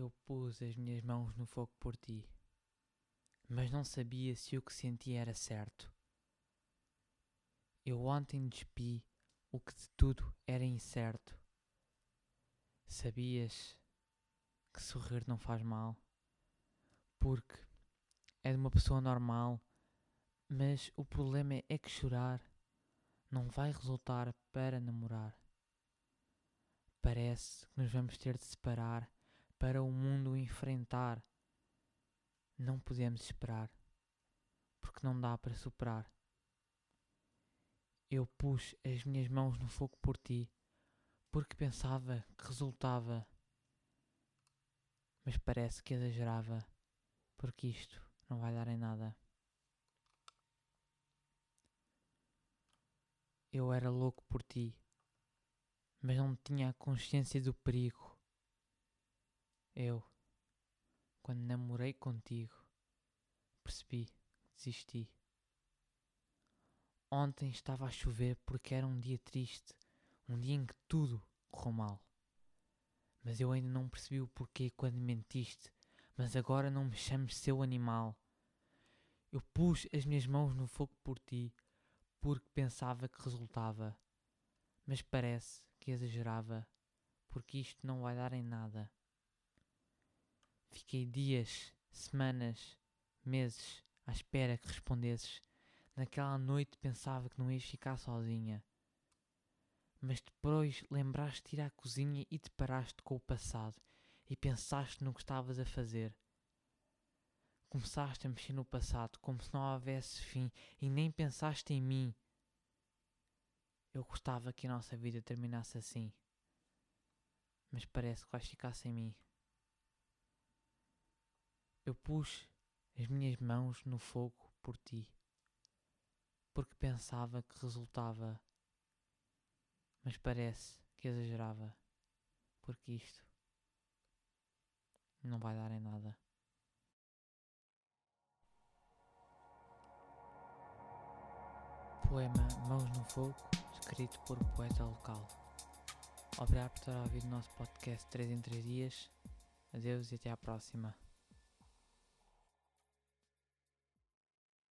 Eu pus as minhas mãos no fogo por ti, mas não sabia se o que sentia era certo. Eu ontem despi o que de tudo era incerto. Sabias que sorrir não faz mal, porque é de uma pessoa normal, mas o problema é que chorar não vai resultar para namorar. Parece que nos vamos ter de separar para o mundo enfrentar. Não podemos esperar, porque não dá para superar. Eu pus as minhas mãos no fogo por ti, porque pensava que resultava. Mas parece que exagerava, porque isto não vai dar em nada. Eu era louco por ti, mas não tinha a consciência do perigo. Eu, quando namorei contigo, percebi, desisti. Ontem estava a chover porque era um dia triste, um dia em que tudo correu mal. Mas eu ainda não percebi o porquê quando mentiste, mas agora não me chames seu animal. Eu pus as minhas mãos no fogo por ti, porque pensava que resultava, mas parece que exagerava, porque isto não vai dar em nada. Fiquei dias, semanas, meses à espera que respondesses Naquela noite pensava que não ias ficar sozinha. Mas depois lembraste de ir à cozinha e te paraste com o passado e pensaste no que estavas a fazer. Começaste a mexer no passado como se não houvesse fim e nem pensaste em mim. Eu gostava que a nossa vida terminasse assim, mas parece que vais ficar sem mim. Eu pus as minhas mãos no fogo por ti porque pensava que resultava, mas parece que exagerava, porque isto não vai dar em nada. Poema Mãos no Fogo, escrito por um poeta local. Obrigado por ter ouvido o nosso podcast 3 em 3 dias. Adeus e até à próxima.